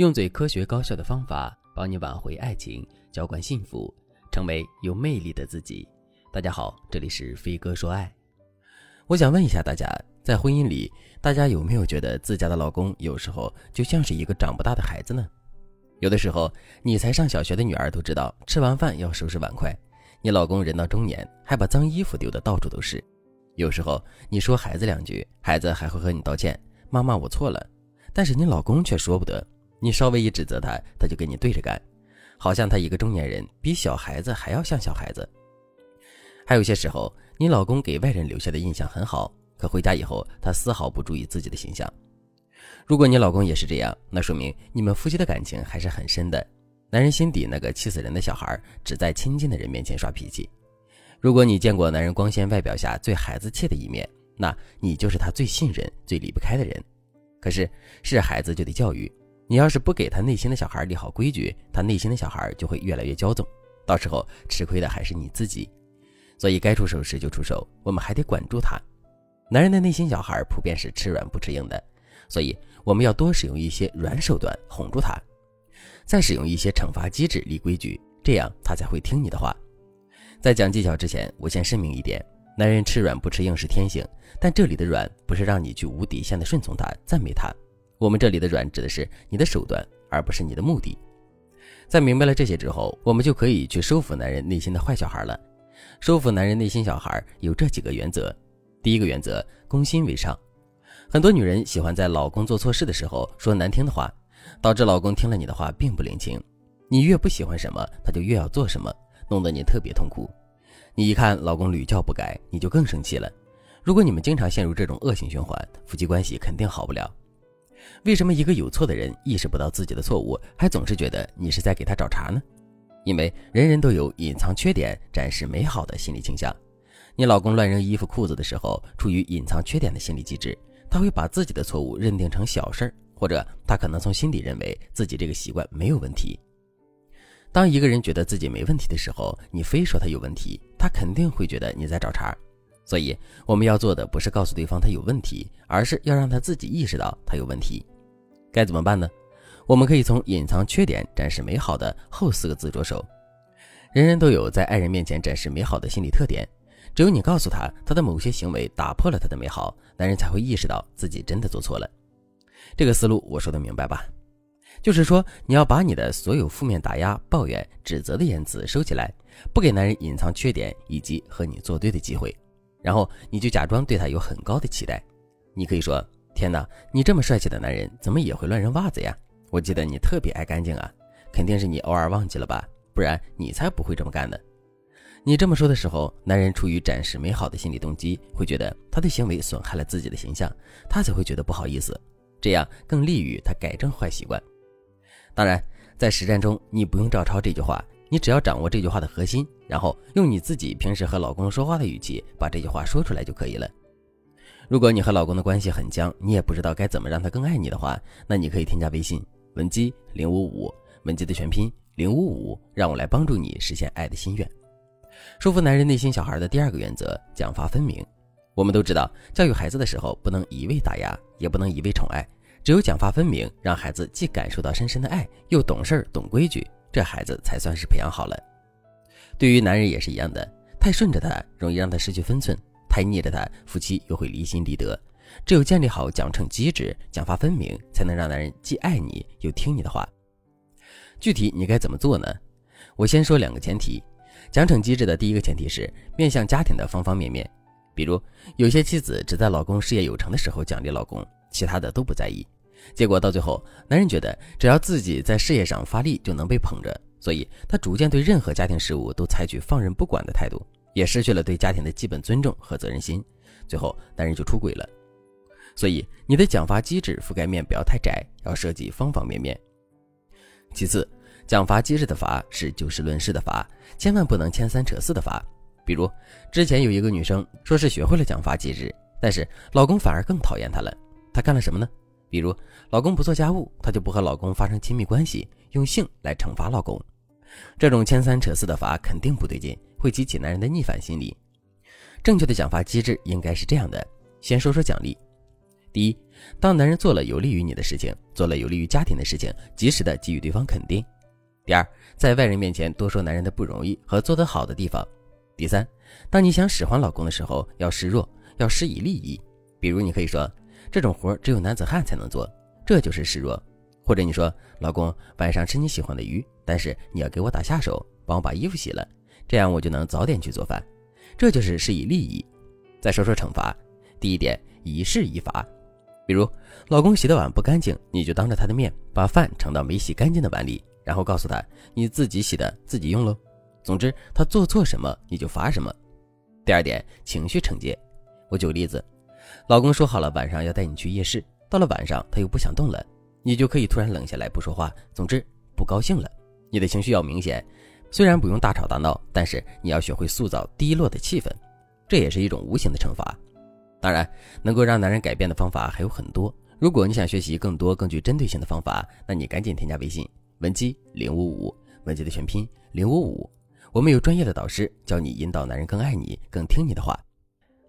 用最科学高效的方法帮你挽回爱情，浇灌幸福，成为有魅力的自己。大家好，这里是飞哥说爱。我想问一下大家，在婚姻里，大家有没有觉得自家的老公有时候就像是一个长不大的孩子呢？有的时候，你才上小学的女儿都知道吃完饭要收拾碗筷，你老公人到中年还把脏衣服丢得到处都是。有时候你说孩子两句，孩子还会和你道歉：“妈妈，我错了。”但是你老公却说不得。你稍微一指责他，他就跟你对着干，好像他一个中年人比小孩子还要像小孩子。还有些时候，你老公给外人留下的印象很好，可回家以后他丝毫不注意自己的形象。如果你老公也是这样，那说明你们夫妻的感情还是很深的。男人心底那个气死人的小孩，只在亲近的人面前耍脾气。如果你见过男人光鲜外表下最孩子气的一面，那你就是他最信任、最离不开的人。可是是孩子就得教育。你要是不给他内心的小孩立好规矩，他内心的小孩就会越来越骄纵，到时候吃亏的还是你自己。所以该出手时就出手，我们还得管住他。男人的内心小孩普遍是吃软不吃硬的，所以我们要多使用一些软手段哄住他，再使用一些惩罚机制立规矩，这样他才会听你的话。在讲技巧之前，我先声明一点：男人吃软不吃硬是天性，但这里的软不是让你去无底线的顺从他、赞美他。我们这里的软指的是你的手段，而不是你的目的。在明白了这些之后，我们就可以去收服男人内心的坏小孩了。收服男人内心小孩有这几个原则：第一个原则，攻心为上。很多女人喜欢在老公做错事的时候说难听的话，导致老公听了你的话并不领情。你越不喜欢什么，他就越要做什么，弄得你特别痛苦。你一看老公屡教不改，你就更生气了。如果你们经常陷入这种恶性循环，夫妻关系肯定好不了。为什么一个有错的人意识不到自己的错误，还总是觉得你是在给他找茬呢？因为人人都有隐藏缺点、展示美好的心理倾向。你老公乱扔衣服裤子的时候，出于隐藏缺点的心理机制，他会把自己的错误认定成小事儿，或者他可能从心底认为自己这个习惯没有问题。当一个人觉得自己没问题的时候，你非说他有问题，他肯定会觉得你在找茬。所以我们要做的不是告诉对方他有问题，而是要让他自己意识到他有问题。该怎么办呢？我们可以从隐藏缺点、展示美好的后四个字着手。人人都有在爱人面前展示美好的心理特点，只有你告诉他他的某些行为打破了他的美好，男人才会意识到自己真的做错了。这个思路我说的明白吧？就是说你要把你的所有负面打压、抱怨、指责的言辞收起来，不给男人隐藏缺点以及和你作对的机会。然后你就假装对他有很高的期待，你可以说：“天哪，你这么帅气的男人，怎么也会乱扔袜子呀？我记得你特别爱干净啊，肯定是你偶尔忘记了吧？不然你才不会这么干呢。”你这么说的时候，男人出于展示美好的心理动机，会觉得他的行为损害了自己的形象，他才会觉得不好意思，这样更利于他改正坏习惯。当然，在实战中，你不用照抄这句话。你只要掌握这句话的核心，然后用你自己平时和老公说话的语气把这句话说出来就可以了。如果你和老公的关系很僵，你也不知道该怎么让他更爱你的话，那你可以添加微信文姬零五五，文姬的全拼零五五，让我来帮助你实现爱的心愿。说服男人内心小孩的第二个原则：奖罚分明。我们都知道，教育孩子的时候不能一味打压，也不能一味宠爱，只有奖罚分明，让孩子既感受到深深的爱，又懂事儿懂规矩。这孩子才算是培养好了。对于男人也是一样的，太顺着他容易让他失去分寸，太逆着他夫妻又会离心离德。只有建立好奖惩机制，奖罚分明，才能让男人既爱你又听你的话。具体你该怎么做呢？我先说两个前提。奖惩机制的第一个前提是面向家庭的方方面面，比如有些妻子只在老公事业有成的时候奖励老公，其他的都不在意。结果到最后，男人觉得只要自己在事业上发力就能被捧着，所以他逐渐对任何家庭事务都采取放任不管的态度，也失去了对家庭的基本尊重和责任心。最后，男人就出轨了。所以，你的奖罚机制覆盖面不要太窄，要涉及方方面面。其次，奖罚机制的罚是就事论事的罚，千万不能牵三扯四的罚。比如，之前有一个女生说是学会了奖罚机制，但是老公反而更讨厌她了。她干了什么呢？比如，老公不做家务，她就不和老公发生亲密关系，用性来惩罚老公。这种牵三扯四的罚肯定不对劲，会激起男人的逆反心理。正确的奖罚机制应该是这样的：先说说奖励。第一，当男人做了有利于你的事情，做了有利于家庭的事情，及时的给予对方肯定。第二，在外人面前多说男人的不容易和做得好的地方。第三，当你想使唤老公的时候，要示弱，要施以利益。比如，你可以说：“这种活只有男子汉才能做，这就是示弱。”或者你说：“老公，晚上吃你喜欢的鱼，但是你要给我打下手，帮我把衣服洗了，这样我就能早点去做饭。”这就是施以利益。再说说惩罚，第一点，以事以罚。比如，老公洗的碗不干净，你就当着他的面把饭盛到没洗干净的碗里，然后告诉他你自己洗的，自己用喽。总之，他做错什么你就罚什么。第二点，情绪惩戒。我举个例子，老公说好了晚上要带你去夜市，到了晚上他又不想动了，你就可以突然冷下来不说话，总之不高兴了。你的情绪要明显，虽然不用大吵大闹，但是你要学会塑造低落的气氛，这也是一种无形的惩罚。当然，能够让男人改变的方法还有很多。如果你想学习更多更具针对性的方法，那你赶紧添加微信文姬零五五，文姬的全拼零五五。我们有专业的导师教你引导男人更爱你、更听你的话。